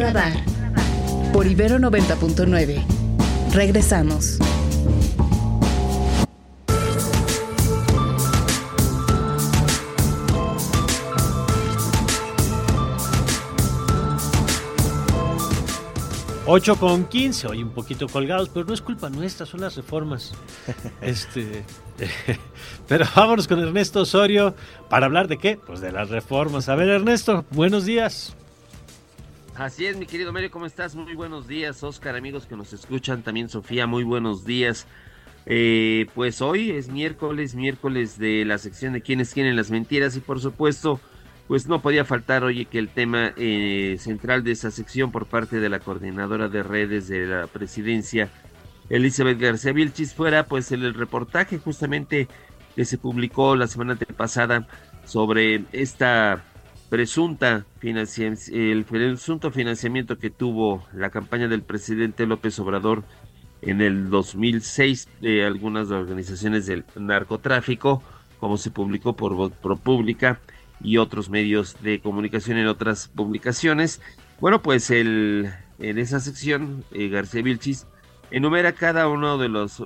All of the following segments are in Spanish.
Radar por Ibero 90.9. Regresamos. Ocho con 15, hoy un poquito colgados, pero no es culpa nuestra, son las reformas. este, pero vámonos con Ernesto Osorio para hablar de qué? Pues de las reformas. A ver, Ernesto, buenos días. Así es, mi querido Mario, ¿cómo estás? Muy buenos días, Oscar, amigos que nos escuchan, también Sofía, muy buenos días. Eh, pues hoy es miércoles, miércoles de la sección de quienes tienen las mentiras y por supuesto, pues no podía faltar, oye, que el tema eh, central de esa sección por parte de la coordinadora de redes de la presidencia, Elizabeth García Vilchis, fuera pues el reportaje justamente que se publicó la semana pasada sobre esta presunta el presunto financiamiento que tuvo la campaña del presidente López Obrador en el 2006 de algunas organizaciones del narcotráfico, como se publicó por ProPública y otros medios de comunicación en otras publicaciones. Bueno, pues el, en esa sección, eh, García Vilchis enumera cada uno de los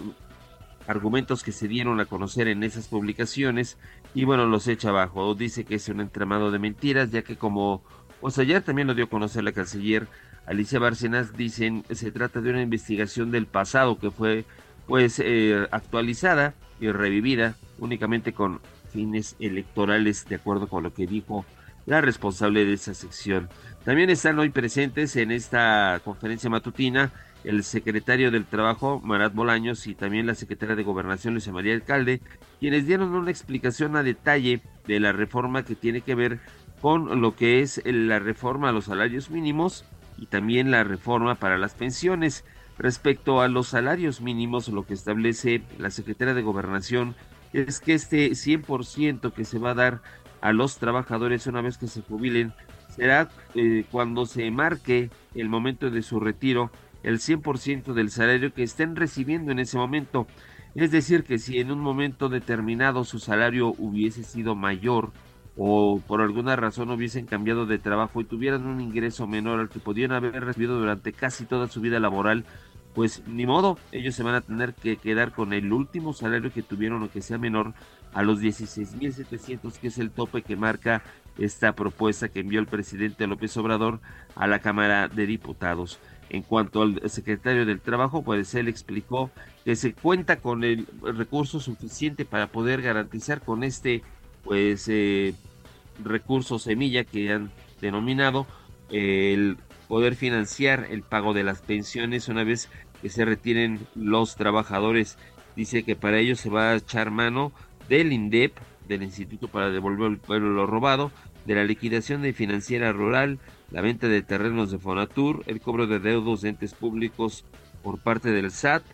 argumentos que se dieron a conocer en esas publicaciones y bueno, los echa abajo. Dice que es un entramado de mentiras, ya que como pues ayer también lo dio a conocer la canciller Alicia Bárcenas, dicen se trata de una investigación del pasado que fue pues eh, actualizada y revivida únicamente con fines electorales, de acuerdo con lo que dijo la responsable de esa sección. También están hoy presentes en esta conferencia matutina el secretario del Trabajo, Marat Bolaños, y también la secretaria de Gobernación, Luisa María Alcalde, quienes dieron una explicación a detalle de la reforma que tiene que ver con lo que es la reforma a los salarios mínimos y también la reforma para las pensiones. Respecto a los salarios mínimos, lo que establece la secretaria de Gobernación es que este 100% que se va a dar a los trabajadores una vez que se jubilen será eh, cuando se marque el momento de su retiro el 100% del salario que estén recibiendo en ese momento. Es decir, que si en un momento determinado su salario hubiese sido mayor o por alguna razón hubiesen cambiado de trabajo y tuvieran un ingreso menor al que podían haber recibido durante casi toda su vida laboral, pues ni modo, ellos se van a tener que quedar con el último salario que tuvieron o que sea menor a los 16.700, que es el tope que marca esta propuesta que envió el presidente López Obrador a la Cámara de Diputados. En cuanto al secretario del Trabajo, pues él explicó que se cuenta con el recurso suficiente para poder garantizar con este pues eh, recurso semilla que han denominado el poder financiar el pago de las pensiones una vez que se retiren los trabajadores. Dice que para ello se va a echar mano del INDEP, del Instituto para Devolver el Pueblo lo Robado, de la liquidación de financiera rural, la venta de terrenos de Fonatur, el cobro de deudos de entes públicos por parte del SAT,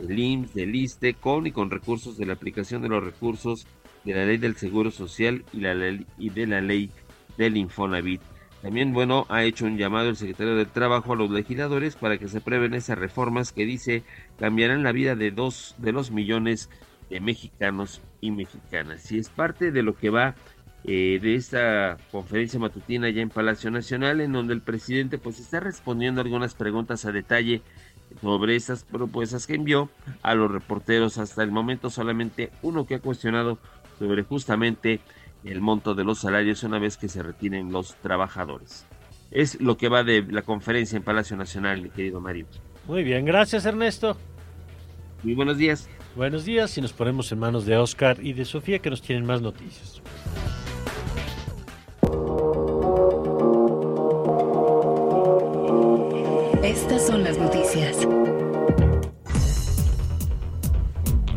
el IMSS, del ISTE, con y con recursos de la aplicación de los recursos de la ley del Seguro Social y, la y de la ley del Infonavit. También, bueno, ha hecho un llamado el secretario del Trabajo a los legisladores para que se prueben esas reformas que dice cambiarán la vida de dos de los millones de mexicanos y mexicanas. Y es parte de lo que va eh, de esta conferencia matutina ya en Palacio Nacional, en donde el presidente pues está respondiendo algunas preguntas a detalle sobre esas propuestas que envió a los reporteros hasta el momento solamente uno que ha cuestionado sobre justamente el monto de los salarios una vez que se retiren los trabajadores. Es lo que va de la conferencia en Palacio Nacional, mi querido Mario. Muy bien, gracias Ernesto. Muy buenos días. Buenos días y nos ponemos en manos de Oscar y de Sofía que nos tienen más noticias.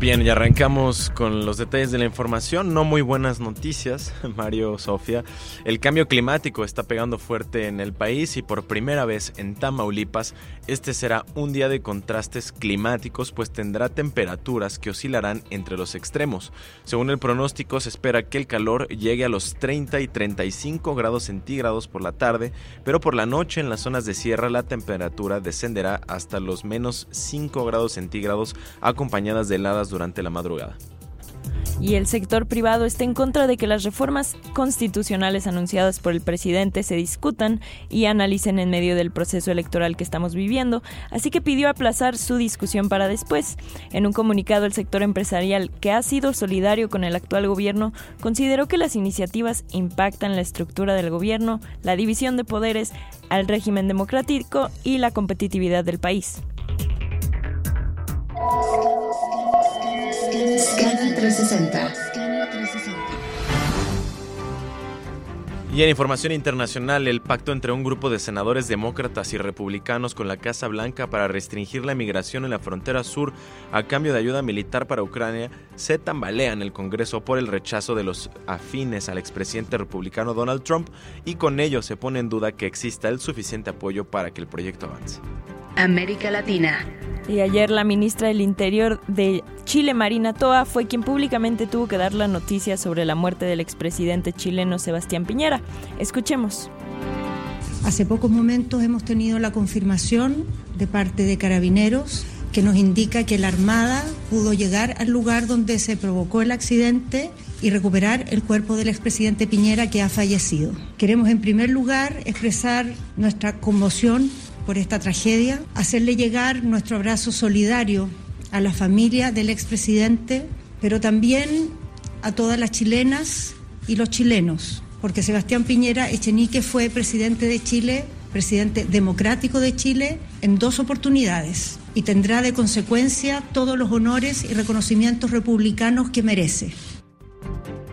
Bien, y arrancamos con los detalles de la información. No muy buenas noticias, Mario, Sofía. El cambio climático está pegando fuerte en el país y por primera vez en Tamaulipas, este será un día de contrastes climáticos, pues tendrá temperaturas que oscilarán entre los extremos. Según el pronóstico, se espera que el calor llegue a los 30 y 35 grados centígrados por la tarde, pero por la noche en las zonas de sierra la temperatura descenderá hasta los menos 5 grados centígrados, acompañadas de heladas durante la madrugada. y el sector privado está en contra de que las reformas constitucionales anunciadas por el presidente se discutan y analicen en medio del proceso electoral que estamos viviendo, así que pidió aplazar su discusión para después. En un comunicado, el sector empresarial, que ha sido solidario con el actual gobierno, consideró que las iniciativas impactan la estructura del gobierno, la división de poderes, al régimen democrático y la competitividad del país. Scanner 360. Y en información internacional, el pacto entre un grupo de senadores demócratas y republicanos con la Casa Blanca para restringir la migración en la frontera sur a cambio de ayuda militar para Ucrania se tambalea en el Congreso por el rechazo de los afines al expresidente republicano Donald Trump y con ello se pone en duda que exista el suficiente apoyo para que el proyecto avance. América Latina. Y ayer la ministra del Interior de Chile, Marina Toa, fue quien públicamente tuvo que dar la noticia sobre la muerte del expresidente chileno Sebastián Piñera. Escuchemos. Hace pocos momentos hemos tenido la confirmación de parte de carabineros que nos indica que la Armada pudo llegar al lugar donde se provocó el accidente y recuperar el cuerpo del expresidente Piñera que ha fallecido. Queremos en primer lugar expresar nuestra conmoción por esta tragedia, hacerle llegar nuestro abrazo solidario a la familia del expresidente, pero también a todas las chilenas y los chilenos, porque Sebastián Piñera Echenique fue presidente de Chile, presidente democrático de Chile, en dos oportunidades y tendrá de consecuencia todos los honores y reconocimientos republicanos que merece.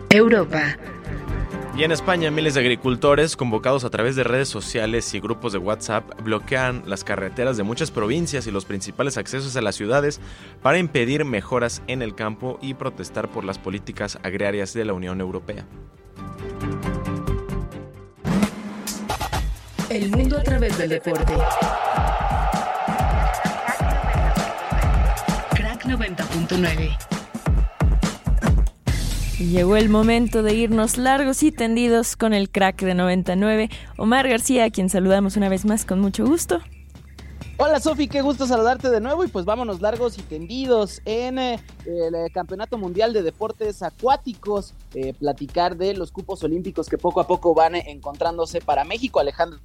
Europa. Y en España, miles de agricultores, convocados a través de redes sociales y grupos de WhatsApp, bloquean las carreteras de muchas provincias y los principales accesos a las ciudades para impedir mejoras en el campo y protestar por las políticas agrarias de la Unión Europea. El mundo a través del deporte. Crack 90.9. Llegó el momento de irnos largos y tendidos con el crack de 99, Omar García, a quien saludamos una vez más con mucho gusto. Hola Sofi, qué gusto saludarte de nuevo y pues vámonos largos y tendidos en eh, el eh, Campeonato Mundial de Deportes Acuáticos, eh, platicar de los cupos olímpicos que poco a poco van encontrándose para México. Alejandro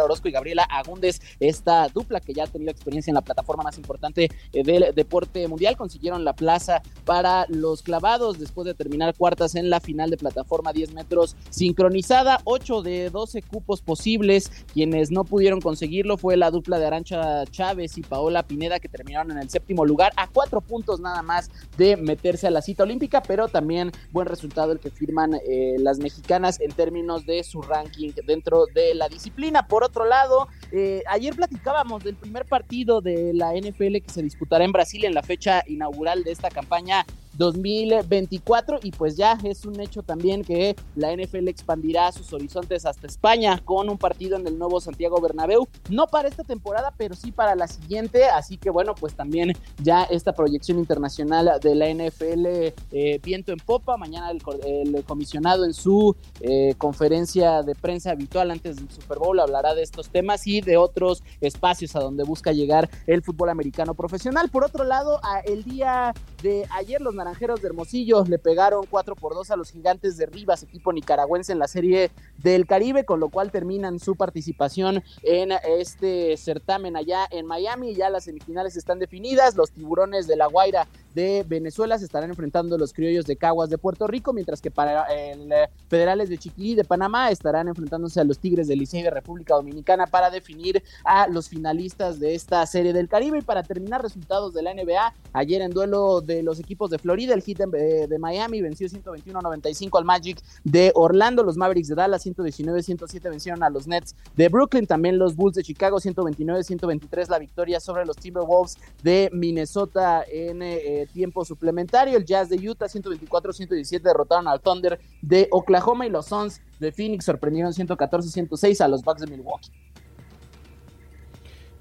Orozco y Gabriela Agúndez, esta dupla que ya ha tenido experiencia en la plataforma más importante eh, del deporte mundial, consiguieron la plaza para los clavados después de terminar cuartas en la final de plataforma 10 metros sincronizada, 8 de 12 cupos posibles, quienes no pudieron conseguirlo fue la dupla de Arancha Chávez y Paola Pineda que terminaron en el séptimo lugar a cuatro puntos nada más de meterse a la cita olímpica, pero también buen resultado el que firman eh, las mexicanas en términos de su ranking dentro de la disciplina. Por otro lado, eh, ayer platicábamos del primer partido de la NFL que se disputará en Brasil en la fecha inaugural de esta campaña 2024 y pues ya es un hecho también que la NFL expandirá sus horizontes hasta España con un partido en el nuevo Santiago Bernabéu, no para esta temporada, pero sí para la siguiente, así que bueno, pues también ya esta proyección internacional de la NFL eh, viento en popa, mañana el, comisionado en su eh, conferencia de prensa habitual antes del Super Bowl hablará de estos temas y de otros espacios a donde busca llegar el fútbol americano profesional. Por otro lado, el día de ayer los Naranjeros de Hermosillo le pegaron 4 por 2 a los Gigantes de Rivas, equipo nicaragüense en la Serie del Caribe, con lo cual terminan su participación en este certamen allá en Miami. Ya las semifinales están definidas, los Tiburones de La Guaira de Venezuela se estarán enfrentando los criollos de Caguas de Puerto Rico, mientras que para el eh, Federales de Chiquilí de Panamá estarán enfrentándose a los Tigres del Licey de República Dominicana para definir a los finalistas de esta serie del Caribe. Y para terminar resultados de la NBA, ayer en duelo de los equipos de Florida, el Heat de, de Miami venció 121-95 al Magic de Orlando, los Mavericks de Dallas 119-107 vencieron a los Nets de Brooklyn, también los Bulls de Chicago 129-123 la victoria sobre los Timberwolves de Minnesota en eh, tiempo suplementario. El Jazz de Utah 124-117 derrotaron al Thunder de Oklahoma y los Suns de Phoenix sorprendieron 114-106 a los Bucks de Milwaukee.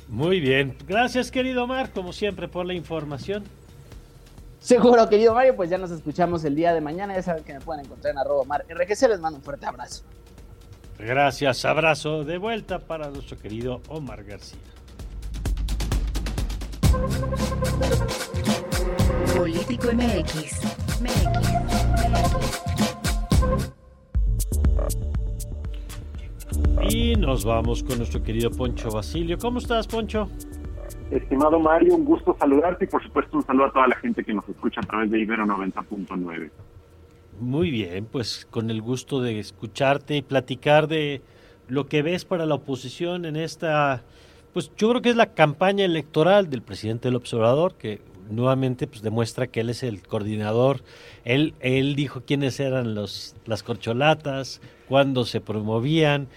Muy bien, gracias querido Omar, como siempre por la información. Seguro, querido Mario, pues ya nos escuchamos el día de mañana. Ya saben que me pueden encontrar en arroba mar RGC. Les mando un fuerte abrazo. Gracias, abrazo de vuelta para nuestro querido Omar García. MX. Y nos vamos con nuestro querido Poncho Basilio. ¿Cómo estás, Poncho? Estimado Mario, un gusto saludarte y por supuesto un saludo a toda la gente que nos escucha a través de Ibero 90.9. Muy bien, pues con el gusto de escucharte y platicar de lo que ves para la oposición en esta, pues yo creo que es la campaña electoral del presidente del observador, que nuevamente pues demuestra que él es el coordinador. Él, él dijo quiénes eran los, las corcholatas, cuándo se promovían,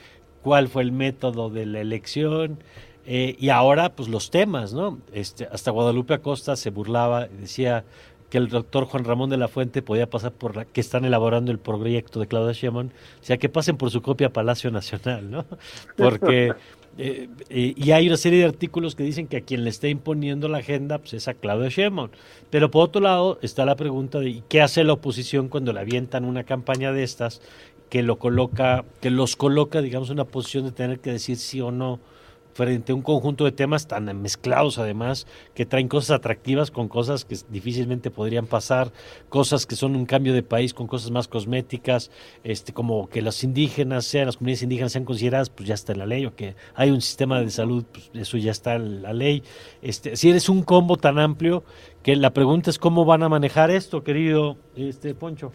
cuál fue el método de la elección. Eh, y ahora, pues los temas, ¿no? Este, hasta Guadalupe Acosta se burlaba decía que el doctor Juan Ramón de la Fuente podía pasar por la que están elaborando el proyecto de Claudia Sheinbaum, o sea, que pasen por su copia Palacio Nacional, ¿no? Porque eh, eh, y hay una serie de artículos que dicen que a quien le está imponiendo la agenda pues es a Claudia Sheinbaum. Pero por otro lado está la pregunta de ¿qué hace la oposición cuando le avientan una campaña de estas que lo coloca, que los coloca, digamos, en una posición de tener que decir sí o no frente a un conjunto de temas tan mezclados además, que traen cosas atractivas con cosas que difícilmente podrían pasar, cosas que son un cambio de país con cosas más cosméticas, este como que los indígenas sean, las comunidades indígenas sean consideradas, pues ya está en la ley, o que hay un sistema de salud, pues eso ya está en la ley. Este, si eres un combo tan amplio, que la pregunta es cómo van a manejar esto, querido este Poncho.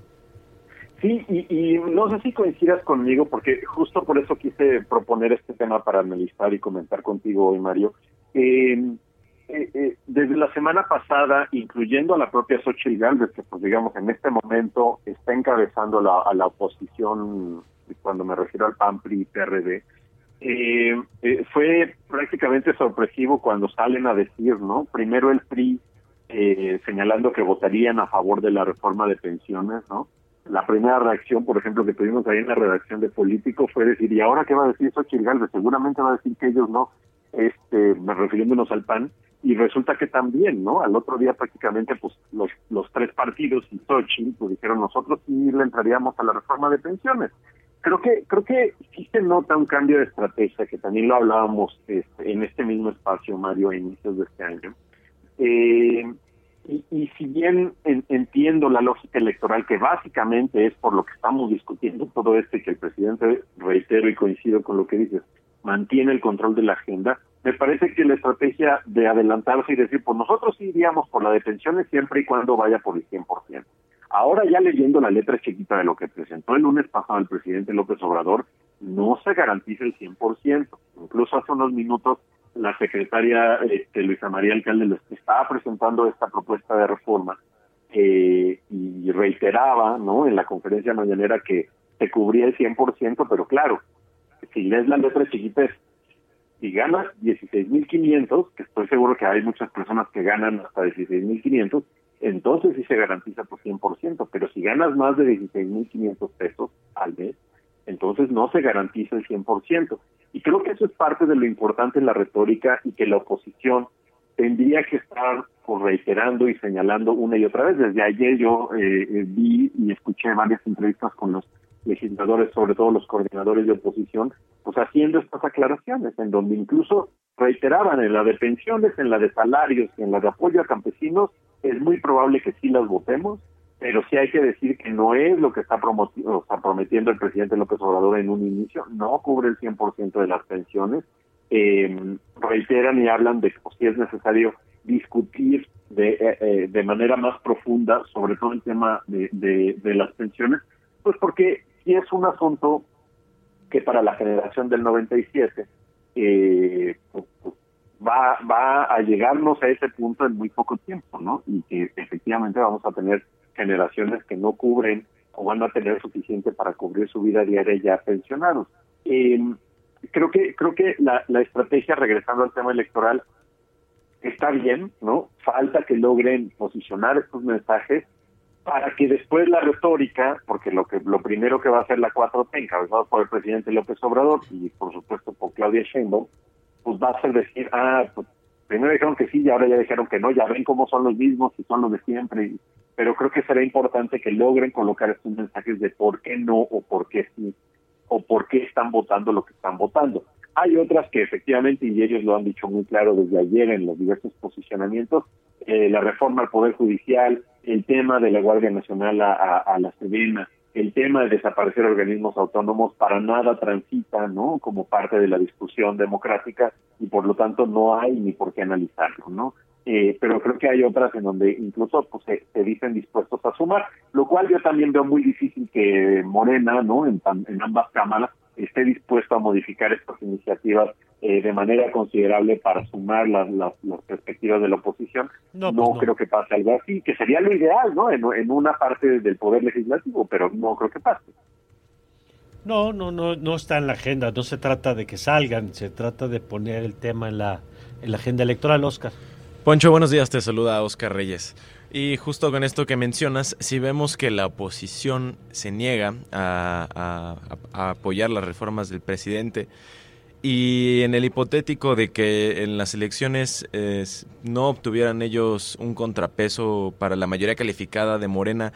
Sí, y, no sé si coincidas conmigo, porque justo por eso quise proponer este tema para analizar y comentar contigo hoy, Mario. Eh, eh, desde la semana pasada, incluyendo a la propia Xochitl Gálvez, que pues digamos en este momento está encabezando la, a la oposición, cuando me refiero al PAN, PRI y PRD, eh, eh, fue prácticamente sorpresivo cuando salen a decir, ¿no? Primero el PRI eh, señalando que votarían a favor de la reforma de pensiones, ¿no? La primera reacción, por ejemplo, que tuvimos ahí en la redacción de Político fue decir, ¿y ahora qué va a decir Xochitl Galvez? Seguramente va a decir que ellos no, este, refiriéndonos al PAN, y resulta que también, ¿no? Al otro día prácticamente, pues, los, los tres partidos y Xochitl, pues dijeron, nosotros sí le entraríamos a la reforma de pensiones. Creo que, creo que sí se nota un cambio de estrategia, que también lo hablábamos este, en este mismo espacio, Mario, a inicios de este año. Eh, y, si bien entiendo la lógica electoral, que básicamente es por lo que estamos discutiendo todo esto y que el presidente, reitero y coincido con lo que dices, mantiene el control de la agenda, me parece que la estrategia de adelantarse y decir, pues nosotros iríamos por la detención siempre y cuando vaya por el 100%. Ahora ya leyendo la letra chiquita de lo que presentó el lunes pasado el presidente López Obrador, no se garantiza el 100%. Incluso hace unos minutos la secretaria este, Luisa María Alcalde estaba presentando esta propuesta de reforma eh, y reiteraba no en la conferencia mañanera que se cubría el 100%, pero claro, si lees la letra chiquita es, si ganas 16.500, que estoy seguro que hay muchas personas que ganan hasta 16.500, entonces sí se garantiza por 100%, pero si ganas más de 16.500 pesos al mes, entonces no se garantiza el 100%. Y creo que eso es parte de lo importante en la retórica y que la oposición tendría que estar reiterando y señalando una y otra vez. Desde ayer yo eh, eh, vi y escuché varias entrevistas con los legisladores, sobre todo los coordinadores de oposición, pues haciendo estas aclaraciones, en donde incluso reiteraban en la de pensiones, en la de salarios y en la de apoyo a campesinos, es muy probable que sí las votemos, pero sí hay que decir que no es lo que está, está prometiendo el presidente López Obrador en un inicio, no cubre el 100% de las pensiones, eh, reiteran y hablan de que pues, si es necesario discutir de, eh, eh, de manera más profunda sobre todo el tema de, de, las pensiones, pues porque sí es un asunto que para la generación del 97 eh, pues, pues, va, va a llegarnos a ese punto en muy poco tiempo, ¿no? Y que efectivamente vamos a tener generaciones que no cubren o van a tener suficiente para cubrir su vida diaria ya pensionados. Eh, creo que creo que la, la estrategia, regresando al tema electoral, está bien, ¿no? Falta que logren posicionar estos mensajes para que después la retórica, porque lo que lo primero que va a hacer la 4T, encabezado por el presidente López Obrador y por supuesto por Claudia Sheinbaum, pues va a ser decir, ah, pues primero dijeron que sí y ahora ya dijeron que no, ya ven cómo son los mismos y son los de siempre, pero creo que será importante que logren colocar estos mensajes de por qué no o por qué sí o por qué están votando lo que están votando. Hay otras que efectivamente, y ellos lo han dicho muy claro desde ayer en los diversos posicionamientos, eh, la reforma al Poder Judicial, el tema de la Guardia Nacional a, a, la Sedena, el tema de desaparecer organismos autónomos para nada transita, ¿no? Como parte de la discusión democrática y por lo tanto no hay ni por qué analizarlo, ¿no? Eh, pero creo que hay otras en donde incluso pues, se, dicen dispuestos a sumar, lo cual yo también veo muy difícil que Morena, ¿no? En, en ambas cámaras esté dispuesto a modificar estas iniciativas eh, de manera considerable para sumar las, las, perspectivas de la oposición. No, pues creo que pase algo así, que sería lo ideal, ¿no? En, en una parte del poder legislativo, pero no creo que pase. No, no, no, no está en la agenda. No se trata de que salgan, se trata de poner el tema en la, en la agenda electoral, Oscar. Poncho, buenos días. Te saluda Oscar Reyes. Y justo con esto que mencionas, si vemos que la oposición se niega a, apoyar las reformas del presidente, y en el hipotético de que en las elecciones no obtuvieran ellos un contrapeso para la mayoría calificada de Morena,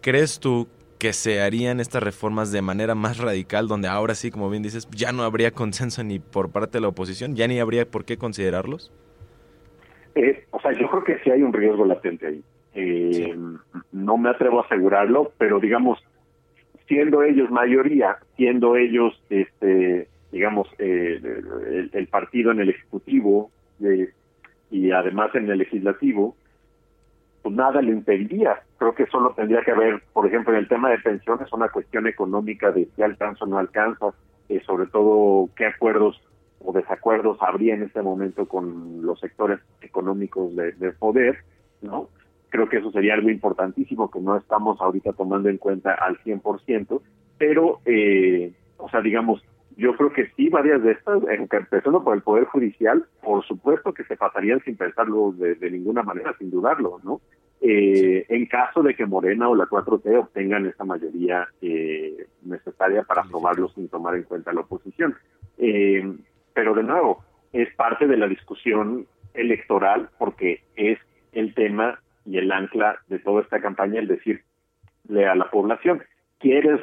¿crees tú que se harían estas reformas de manera más radical, donde ahora sí, como bien dices, ya no habría consenso ni por parte de la oposición, ya ni habría por qué considerarlos? Eh, o sea, yo creo que sí hay un riesgo latente ahí. Eh, no me atrevo a asegurarlo, pero digamos, siendo ellos mayoría, siendo ellos, este, digamos, eh, el, partido en el ejecutivo eh, y además en el legislativo, pues nada le impediría. Creo que solo tendría que haber, por ejemplo, en el tema de pensiones, una cuestión económica de si alcanza o no alcanza, sobre todo qué acuerdos o desacuerdos habría en este momento con los sectores económicos de, de poder, ¿no? Creo que eso sería algo importantísimo que no estamos ahorita tomando en cuenta al 100%, pero, eh, o sea, digamos, yo creo que sí, varias de estas, empezando por el Poder Judicial, por supuesto que se pasarían sin pensarlo de, ninguna manera, sin dudarlo, ¿no? Eh, en caso de que Morena o la 4T obtengan esa mayoría eh, necesaria para aprobarlo sin tomar en cuenta la oposición. Eh, pero de nuevo, es parte de la discusión electoral porque es el tema y el ancla de toda esta campaña, el decirle a la población, ¿quieres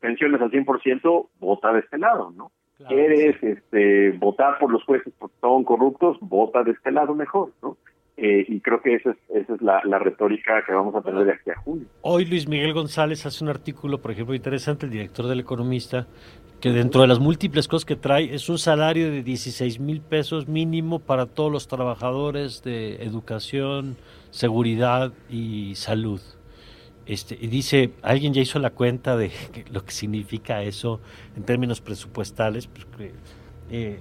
pensiones al 100%? Vota de este lado, ¿no? ¿Quieres este, votar por los jueces porque son corruptos? Vota de este lado mejor, ¿no? Eh, y creo que esa es, esa es la, la, retórica que vamos a tener de aquí a junio. Hoy Luis Miguel González hace un artículo, por ejemplo, interesante, el director del Economista, que dentro de las múltiples cosas que trae es un salario de 16 mil pesos mínimo para todos los trabajadores de educación, seguridad y salud. Este, y dice, alguien ya hizo la cuenta de lo que significa eso en términos presupuestales, pues, eh,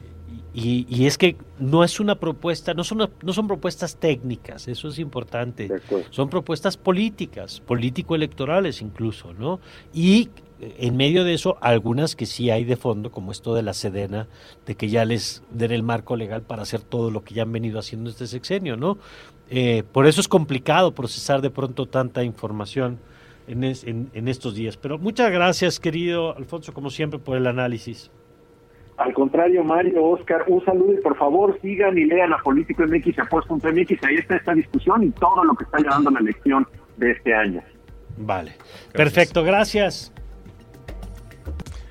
y, es que no es una propuesta, no son, no son propuestas técnicas, eso es importante, son propuestas políticas, político-electorales incluso, ¿no? Y en medio de eso, algunas que sí hay de fondo, como esto de la Sedena, de que ya les den el marco legal para hacer todo lo que ya han venido haciendo este sexenio, ¿no? Eh, por eso es complicado procesar de pronto tanta información en, en, estos días. Pero muchas gracias, querido Alfonso, como siempre, por el análisis. Al contrario, Mario, Oscar, un saludo y por favor sigan y lean a Político MX y MX. Ahí está esta discusión y todo lo que está llevando la elección de este año. Vale. Perfecto, gracias.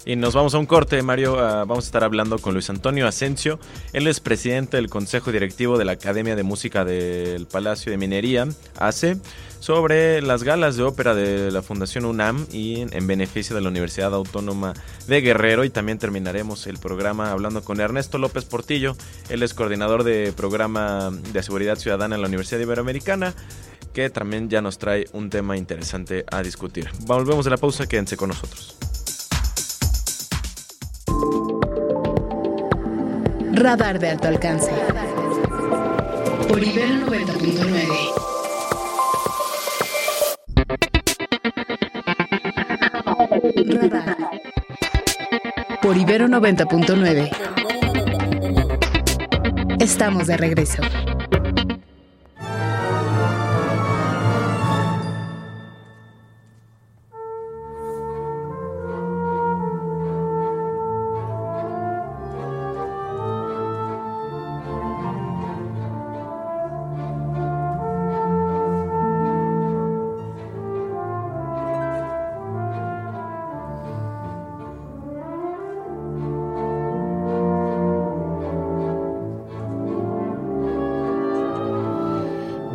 Y nos vamos a un corte, Mario. Ah, vamos a estar hablando con Luis Antonio Asensio. Él es presidente del Consejo Directivo de la Academia de Música del Palacio de Minería, ACE, sobre las galas de ópera de la Fundación UNAM y en, beneficio de la Universidad Autónoma de Guerrero. Y también terminaremos el programa hablando con Ernesto López Portillo. Él es coordinador de programa de seguridad ciudadana en la Universidad Iberoamericana que también ya nos trae un tema interesante a discutir. Volvemos de la pausa, quédense con nosotros. Radar de alto alcance. Por Ibero 90.9. Radar. Por Ibero 90.9. Estamos de regreso.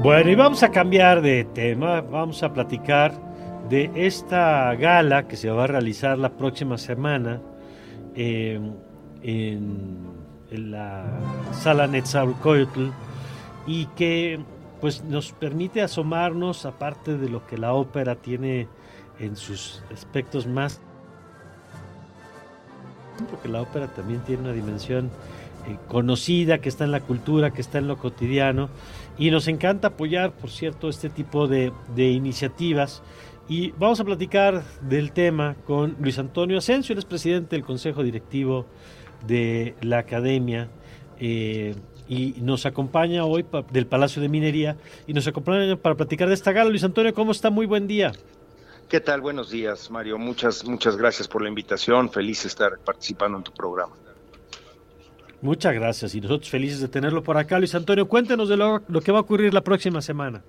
Bueno, y vamos a cambiar de tema, vamos a platicar de esta gala que se va a realizar la próxima semana eh, en, la sala Netzalcoyotl y que pues nos permite asomarnos aparte de lo que la ópera tiene en sus aspectos más porque la ópera también tiene una dimensión eh, conocida, que está en la cultura, que está en lo cotidiano, y nos encanta apoyar, por cierto, este tipo de, iniciativas. Y vamos a platicar del tema con Luis Antonio Asensio, él es presidente del Consejo Directivo de la Academia. Eh, y nos acompaña hoy del Palacio de Minería y nos acompaña para platicar de esta gala. Luis Antonio, ¿cómo está? Muy buen día. ¿Qué tal? Buenos días, Mario. Muchas, muchas gracias por la invitación. Feliz estar participando en tu programa. Muchas gracias y nosotros felices de tenerlo por acá. Luis Antonio, cuéntenos de lo, que va a ocurrir la próxima semana.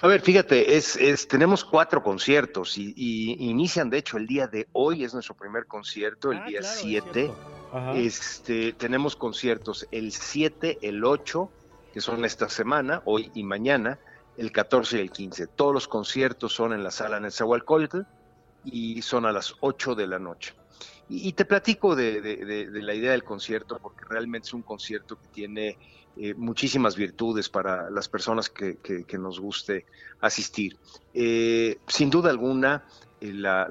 A ver, fíjate, es, tenemos cuatro conciertos y, inician, de hecho, el día de hoy es nuestro primer concierto, el ah, día 7. este, tenemos conciertos el 7, el 8, que son esta semana, hoy y mañana, el 14 y el 15. Todos los conciertos son en la sala Netzahualcóyotl y son a las 8 de la noche. Y, te platico de, la idea del concierto porque realmente es un concierto que tiene eh, muchísimas virtudes para las personas que, nos guste asistir. Eh, sin duda alguna, eh, la,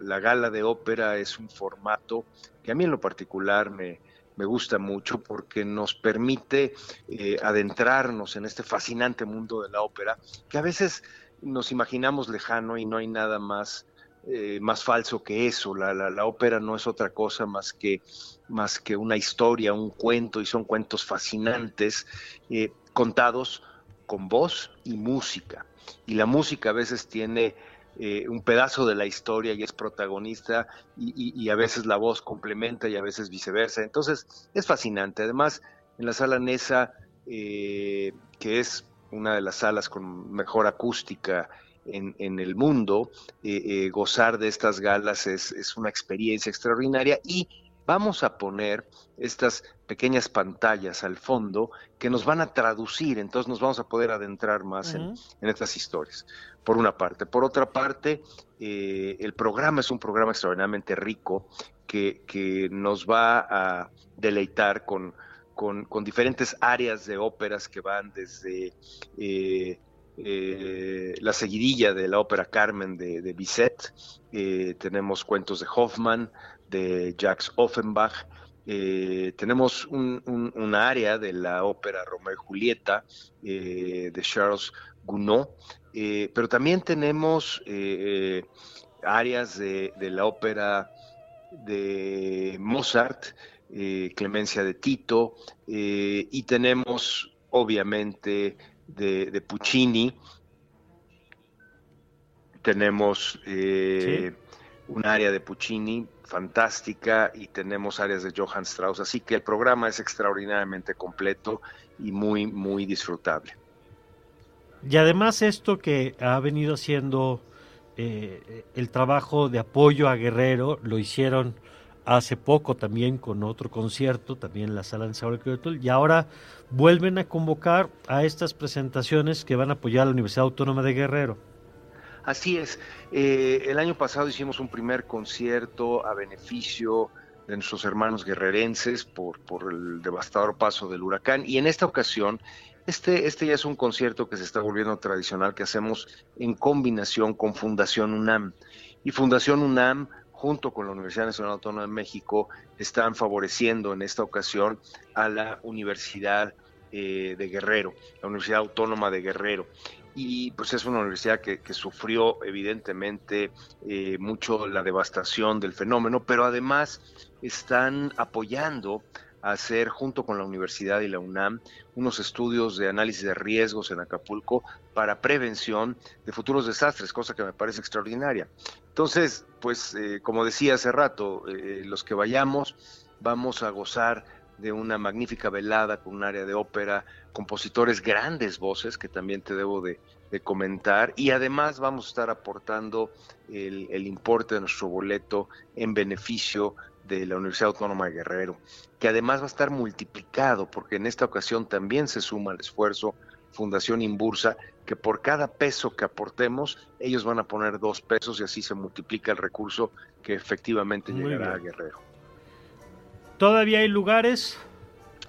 la gala de ópera es un formato que a mí en lo particular me, me gusta mucho porque nos permite eh, adentrarnos en este fascinante mundo de la ópera, que a veces nos imaginamos lejano y no hay nada más, eh, más falso que eso. La, la, ópera no es otra cosa más que, más que una historia, un cuento, y son cuentos fascinantes, eh, contados con voz y música. Y la música a veces tiene eh, un pedazo de la historia y es protagonista y, a veces la voz complementa y a veces viceversa. Entonces es fascinante. Además, en la sala Nesa, que es una de las salas con mejor acústica en, el mundo, eh, gozar de estas galas es, es una experiencia extraordinaria y vamos a poner estas pequeñas pantallas al fondo que nos van a traducir, entonces nos vamos a poder adentrar más en, estas historias, por una parte. Por otra parte, eh, el programa es un programa extraordinariamente rico que, que nos va a deleitar con, con, diferentes áreas de óperas que van desde... Eh, eh, la seguidilla de la ópera Carmen de, de Bizet, tenemos cuentos de Hoffman, de Jacques Offenbach. Eh, tenemos un, área de la ópera Romeo y Julieta eh, de Charles Gounod, eh, pero también tenemos áreas de, la ópera de Mozart, Clemencia de Tito, y tenemos obviamente de, Puccini, tenemos un área de Puccini, fantástica y tenemos áreas de Johann Strauss, así que el programa es extraordinariamente completo y muy, muy disfrutable. Y además esto que ha venido haciendo eh, el trabajo de apoyo a Guerrero, lo hicieron hace poco también con otro concierto, también en la sala de Saúl y ahora vuelven a convocar a estas presentaciones que van a apoyar a la Universidad Autónoma de Guerrero. Así es. Eh, el año pasado hicimos un primer concierto a beneficio de nuestros hermanos guerrerenses por, por el devastador paso del huracán y en esta ocasión este, este ya es un concierto que se está volviendo tradicional que hacemos en combinación con Fundación UNAM. Y Fundación UNAM junto con la Universidad Nacional Autónoma de México están favoreciendo en esta ocasión a la Universidad eh, de Guerrero, la Universidad Autónoma de Guerrero. Y pues es una universidad que, sufrió evidentemente eh, mucho la devastación del fenómeno, pero además están apoyando hacer junto con la universidad y la UNAM unos estudios de análisis de riesgos en Acapulco para prevención de futuros desastres, cosa que me parece extraordinaria. Entonces, pues eh, como decía hace rato, eh, los que vayamos vamos a gozar de una magnífica velada con un área de ópera, compositores grandes voces que también te debo de, comentar y además vamos a estar aportando el, importe de nuestro boleto en beneficio de la Universidad Autónoma de Guerrero, que además va a estar multiplicado porque en esta ocasión también se suma el esfuerzo Fundación Imbursa, que por cada peso que aportemos, ellos van a poner dos pesos y así se multiplica el recurso que efectivamente llegará a Guerrero. ¿Todavía hay lugares?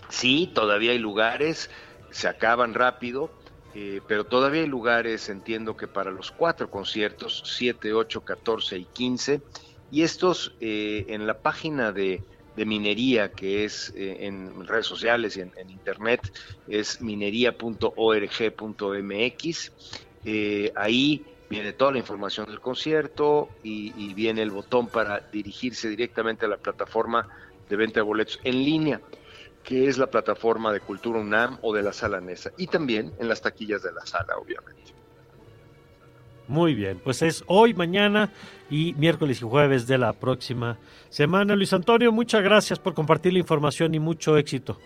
Sí, todavía hay lugares, se acaban rápido, eh, pero todavía hay lugares, entiendo que para los cuatro conciertos, 7, 8, 14 y 15, y estos eh, en la página de, minería, que es eh, en redes sociales y en, internet, es minería.org.mx, ahí viene toda la información del concierto y, y viene el botón para dirigirse directamente a la plataforma de venta de boletos en línea que es la plataforma de Cultura UNAM o de la Sala Nesa, y también en las taquillas de la sala, obviamente. Muy bien, pues es hoy, mañana y miércoles y jueves de la próxima semana. Luis Antonio, muchas gracias por compartir la información y mucho éxito.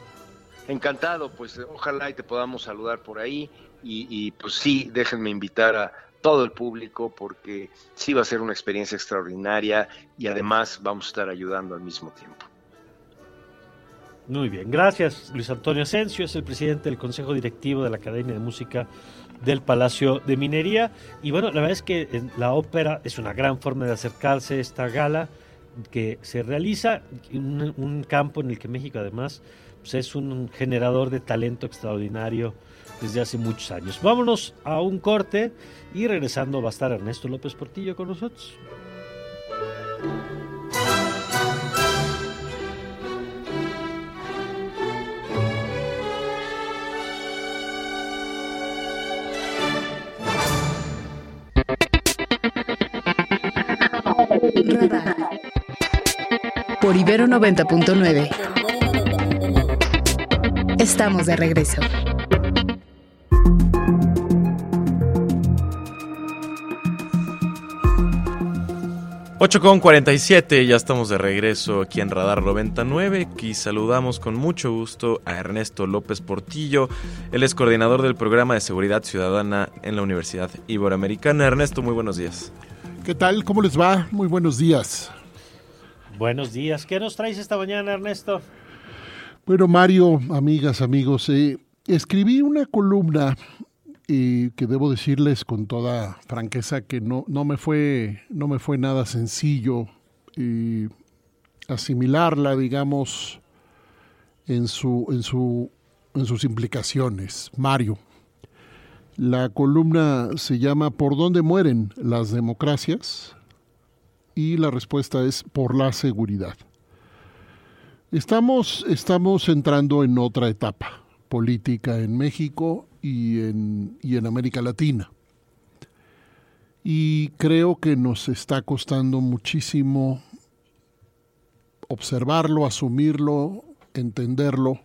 Encantado, pues ojalá y te podamos saludar por ahí y, y pues sí, déjenme invitar a todo el público porque sí va a ser una experiencia extraordinaria y además vamos a estar ayudando al mismo tiempo. Muy bien, gracias Luis Antonio Asensio, es el presidente del Consejo Directivo de la Academia de Música del Palacio de Minería. Y bueno, la verdad es que la ópera es una gran forma de acercarse a esta gala que se realiza, un, un campo en el que México además pues, es un generador de talento extraordinario desde hace muchos años. Vámonos a un corte y regresando va a estar Ernesto López Portillo con nosotros. Ibero 90.9. Estamos de regreso. 8 con 47, ya estamos de regreso aquí en Radar 99 y saludamos con mucho gusto a Ernesto López Portillo, él es coordinador del programa de seguridad ciudadana en la Universidad Iberoamericana. Ernesto, muy buenos días. ¿Qué tal? ¿Cómo les va? Muy buenos días. Buenos días. ¿Qué nos traes esta mañana, Ernesto? Bueno, Mario, amigas, amigos, eh, escribí una columna y que debo decirles con toda franqueza que no, no, me, fue, no me fue nada sencillo asimilarla, digamos, en, su, en, su, en sus implicaciones. Mario, la columna se llama ¿Por dónde mueren las democracias? Y la respuesta es por la seguridad. Estamos, estamos entrando en otra etapa política en México y en, y en América Latina. Y creo que nos está costando muchísimo observarlo, asumirlo, entenderlo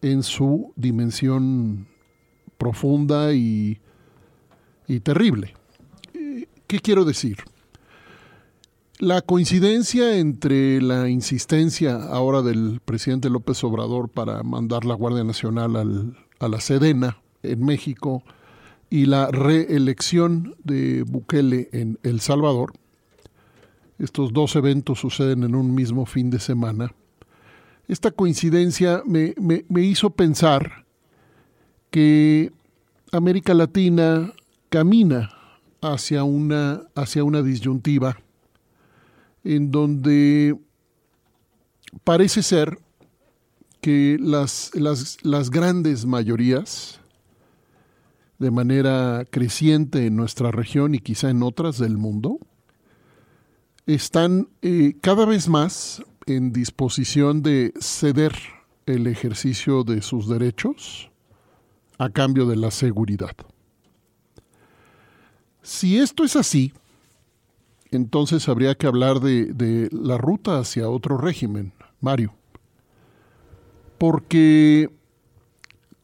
en su dimensión profunda y, y terrible. ¿Qué quiero decir? La coincidencia entre la insistencia ahora del presidente López Obrador para mandar la Guardia Nacional al, a la Sedena en México y la reelección de Bukele en El Salvador, estos dos eventos suceden en un mismo fin de semana, esta coincidencia me, me, hizo pensar que América Latina camina hacia una, hacia una disyuntiva en donde parece ser que las, las, grandes mayorías de manera creciente en nuestra región y quizá en otras del mundo, están eh, cada vez más en disposición de ceder el ejercicio de sus derechos a cambio de la seguridad. Si esto es así, entonces habría que hablar de, de la ruta hacia otro régimen, Mario. Porque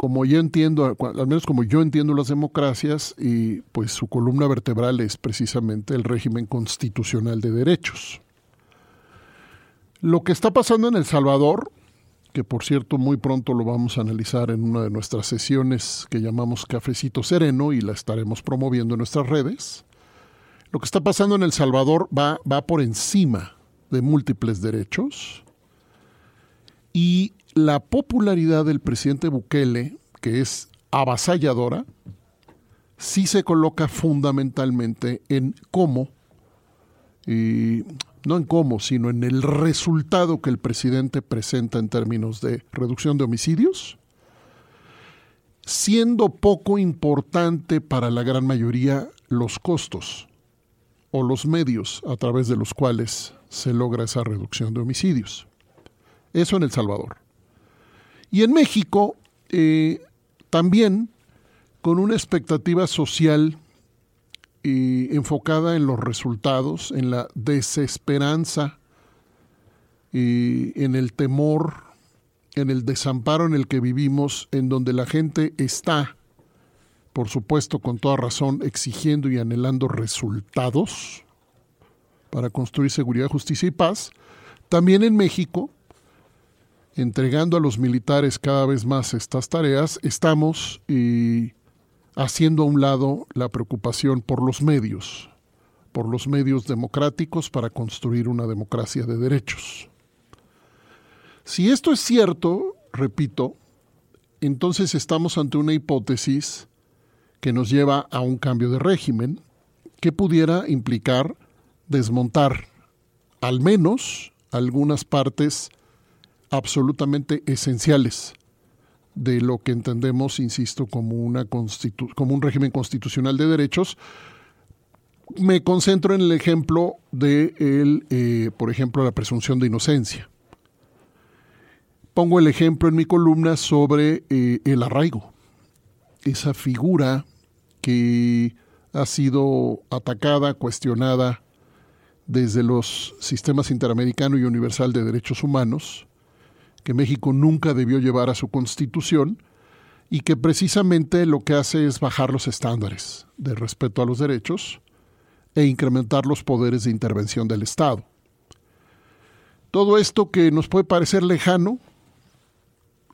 como yo entiendo, al menos como yo entiendo las democracias, y pues su columna vertebral es precisamente el régimen constitucional de derechos. Lo que está pasando en El Salvador, que por cierto muy pronto lo vamos a analizar en una de nuestras sesiones que llamamos Cafecito Sereno y la estaremos promoviendo en nuestras redes, lo que está pasando en El Salvador va, va por encima de múltiples derechos. Y la popularidad del presidente Bukele, que es avasalladora, sí se coloca fundamentalmente en cómo, y no en cómo, sino en el resultado que el presidente presenta en términos de reducción de homicidios, siendo poco importante para la gran mayoría los costos o los medios a través de los cuales se logra esa reducción de homicidios. Eso en El Salvador. Y en México eh, también con una expectativa social y enfocada en los resultados, en la desesperanza y en el temor, en el desamparo en el que vivimos, en donde la gente está, por supuesto, con toda razón, exigiendo y anhelando resultados para construir seguridad, justicia y paz, también en México, entregando a los militares cada vez más estas tareas, estamos y haciendo a un lado la preocupación por los medios, por los medios democráticos para construir una democracia de derechos. Si esto es cierto, repito, entonces estamos ante una hipótesis que nos lleva a un cambio de régimen que pudiera implicar desmontar al menos algunas partes absolutamente esenciales de lo que entendemos, insisto, como, una como un régimen constitucional de derechos. Me concentro en el ejemplo de, el, eh, por ejemplo, la presunción de inocencia. Pongo el ejemplo en mi columna sobre eh, el arraigo, esa figura que ha sido atacada, cuestionada desde los sistemas interamericano y universal de derechos humanos, que México nunca debió llevar a su constitución y que precisamente lo que hace es bajar los estándares de respeto a los derechos e incrementar los poderes de intervención del Estado. Todo esto que nos puede parecer lejano,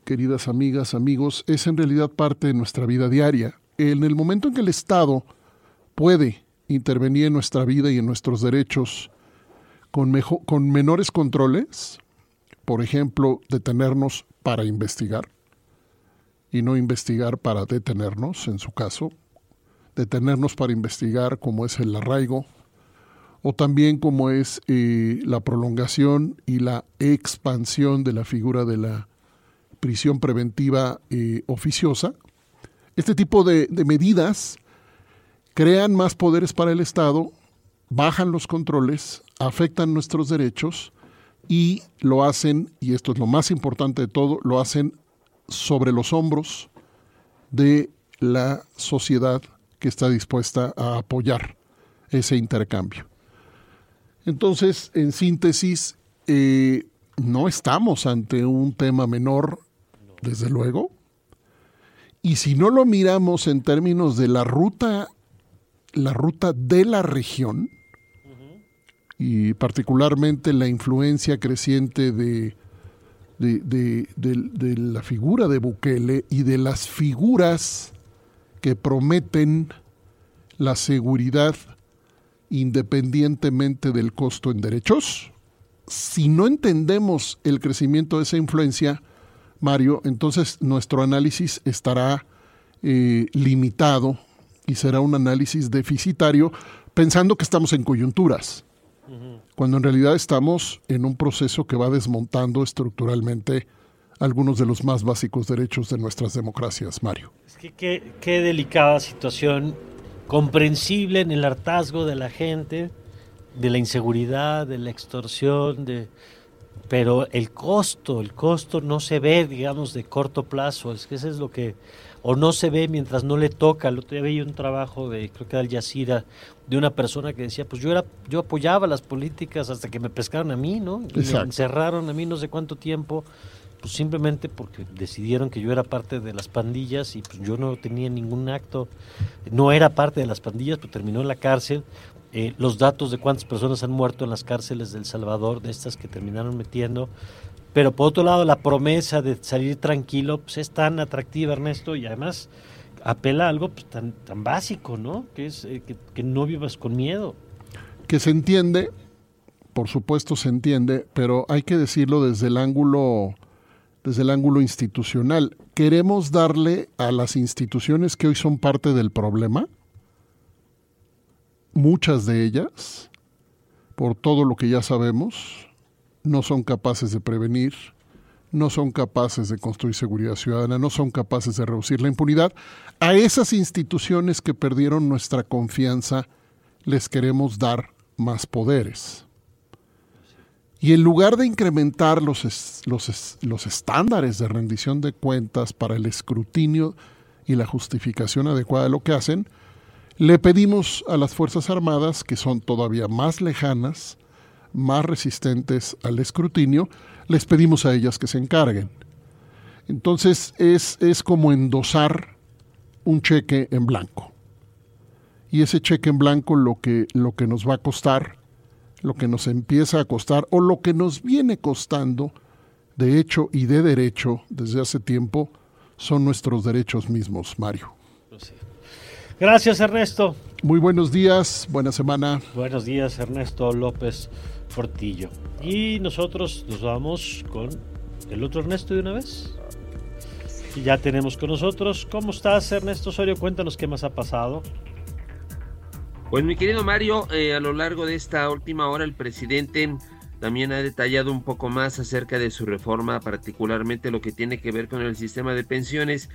queridas amigas, amigos, es en realidad parte de nuestra vida diaria. En el momento en que el Estado puede intervenir en nuestra vida y en nuestros derechos con, con menores controles, por ejemplo, detenernos para investigar y no investigar para detenernos, en su caso, detenernos para investigar como es el arraigo, o también como es eh, la prolongación y la expansión de la figura de la prisión preventiva eh, oficiosa. Este tipo de medidas crean más poderes para el Estado, bajan los controles, afectan nuestros derechos y lo hacen, y esto es lo más importante de todo, lo hacen sobre los hombros de la sociedad que está dispuesta a apoyar ese intercambio. Entonces, en síntesis, eh, no estamos ante un tema menor, desde luego, y si no lo miramos en términos de la ruta, la ruta de la región, y particularmente la influencia creciente de, de, la figura de Bukele y de las figuras que prometen la seguridad independientemente del costo en derechos. Si no entendemos el crecimiento de esa influencia, Mario, entonces nuestro análisis estará eh, limitado y será un análisis deficitario pensando que estamos en coyunturas cuando en realidad estamos en un proceso que va desmontando estructuralmente algunos de los más básicos derechos de nuestras democracias, Mario. Es que qué, delicada situación, comprensible en el hartazgo de la gente, de la inseguridad, de la extorsión, de pero el costo, el costo no se ve, digamos, de corto plazo, es que eso es lo que o no se ve mientras no le toca. El otro día veía un trabajo de, creo que de Al Jazeera, de una persona que decía, pues yo era, yo apoyaba las políticas hasta que me pescaron a mí, ¿no? Y me encerraron a mí no sé cuánto tiempo, pues simplemente porque decidieron que yo era parte de las pandillas y pues yo no tenía ningún acto, no era parte de las pandillas, pues terminó en la cárcel. Eh, los datos de cuántas personas han muerto en las cárceles de El Salvador, de estas que terminaron metiendo, pero por otro lado, la promesa de salir tranquilo pues, es tan atractiva, Ernesto, y además apela a algo pues, tan, tan básico, ¿no? Que es eh, que, no vivas con miedo. Que se entiende, por supuesto se entiende, pero hay que decirlo desde el ángulo desde el ángulo institucional. ¿Queremos darle a las instituciones que hoy son parte del problema? Muchas de ellas, por todo lo que ya sabemos, no son capaces de prevenir, no son capaces de construir seguridad ciudadana, no son capaces de reducir la impunidad. A esas instituciones que perdieron nuestra confianza les queremos dar más poderes. Y en lugar de incrementar los, los, los, estándares de rendición de cuentas para el escrutinio y la justificación adecuada de lo que hacen, le pedimos a las Fuerzas Armadas, que son todavía más lejanas, más resistentes al escrutinio, les pedimos a ellas que se encarguen. Entonces es, es como endosar un cheque en blanco. Y ese cheque en blanco lo que, lo que nos va a costar, lo que nos empieza a costar o lo que nos viene costando de hecho y de derecho desde hace tiempo son nuestros derechos mismos, Mario. Gracias, Ernesto. Muy buenos días, buena semana. Buenos días, Ernesto López Portillo. Y nosotros nos vamos con el otro Ernesto de una vez. Y ya tenemos con nosotros. ¿Cómo estás, Ernesto Osorio? Cuéntanos qué más ha pasado. Pues mi querido Mario, eh, a lo largo de esta última hora el presidente también ha detallado un poco más acerca de su reforma, particularmente lo que tiene que ver con el sistema de pensiones.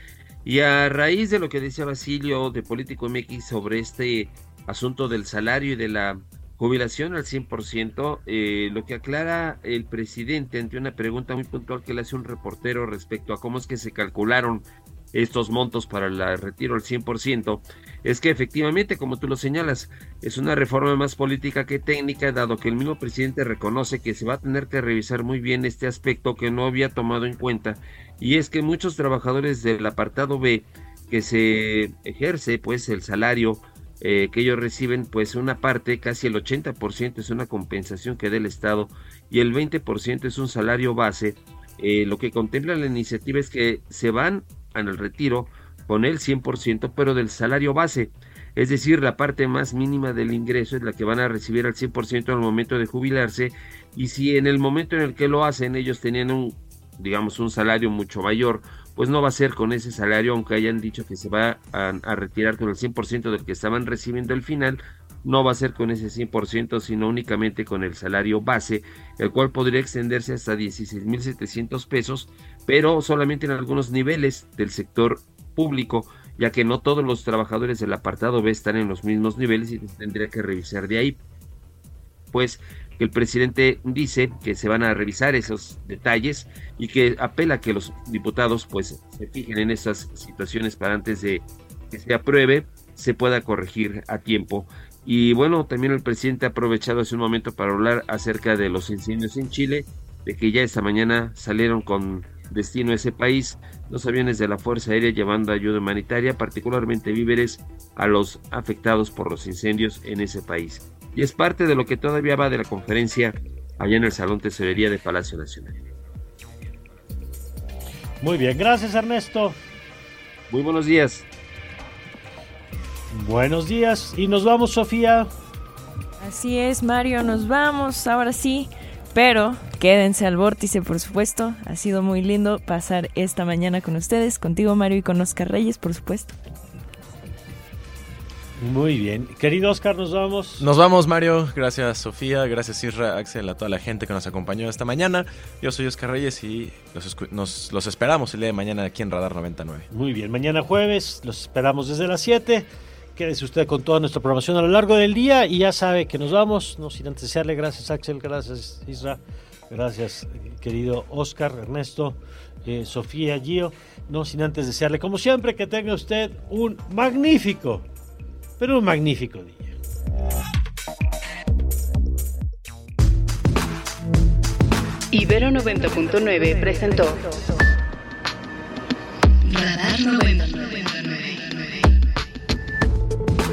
Y a raíz de lo que decía Basilio de Político MX sobre este asunto del salario y de la jubilación al 100%, eh, lo que aclara el presidente ante una pregunta muy puntual que le hace un reportero respecto a cómo es que se calcularon estos montos para el retiro al 100%, es que efectivamente, como tú lo señalas, es una reforma más política que técnica, dado que el mismo presidente reconoce que se va a tener que revisar muy bien este aspecto que no había tomado en cuenta, y es que muchos trabajadores del apartado B, que se ejerce pues el salario eh, que ellos reciben, pues una parte, casi el 80% es una compensación que da el Estado y el 20% es un salario base. Eh, lo que contempla la iniciativa es que se van en el retiro con el 100%, pero del salario base. Es decir, la parte más mínima del ingreso es la que van a recibir al 100% al momento de jubilarse. Y si en el momento en el que lo hacen ellos tenían un, digamos, un salario mucho mayor pues no va a ser con ese salario, aunque hayan dicho que se va a, retirar con el 100% del que estaban recibiendo al final, no va a ser con ese 100%, sino únicamente con el salario base, el cual podría extenderse hasta 16.700 pesos, pero solamente en algunos niveles del sector público, ya que no todos los trabajadores del apartado B están en los mismos niveles y tendría que revisar de ahí. Pues el presidente dice que se van a revisar esos detalles y que apela a que los diputados pues se fijen en esas situaciones para antes de que se apruebe se pueda corregir a tiempo. Y bueno, también el presidente ha aprovechado hace un momento para hablar acerca de los incendios en Chile, de que ya esta mañana salieron con destino a ese país los aviones de la Fuerza Aérea llevando ayuda humanitaria, particularmente víveres, a los afectados por los incendios en ese país y es parte de lo que todavía va de la conferencia allá en el Salón Tesorería de Palacio Nacional. Muy bien, gracias Ernesto. Muy buenos días. Buenos días y nos vamos Sofía. Así es Mario, nos vamos ahora sí, pero quédense al vórtice por supuesto. Ha sido muy lindo pasar esta mañana con ustedes, contigo Mario y con Oscar Reyes por supuesto. Muy bien. Querido Oscar, nos vamos. Nos vamos, Mario. Gracias, Sofía. Gracias, Isra, Axel, a toda la gente que nos acompañó esta mañana. Yo soy Oscar Reyes y los, los esperamos el día de mañana aquí en Radar 99. Muy bien. Mañana jueves los esperamos desde las 7. Quédese usted con toda nuestra programación a lo largo del día y ya sabe que nos vamos. No sin antes desearle gracias, Axel. Gracias, Isra. Gracias, querido Oscar, Ernesto, eh, Sofía, Gio. No sin antes desearle, como siempre, que tenga usted un magnífico pero un magnífico día. Ibero 90.9 presentó Radar 99.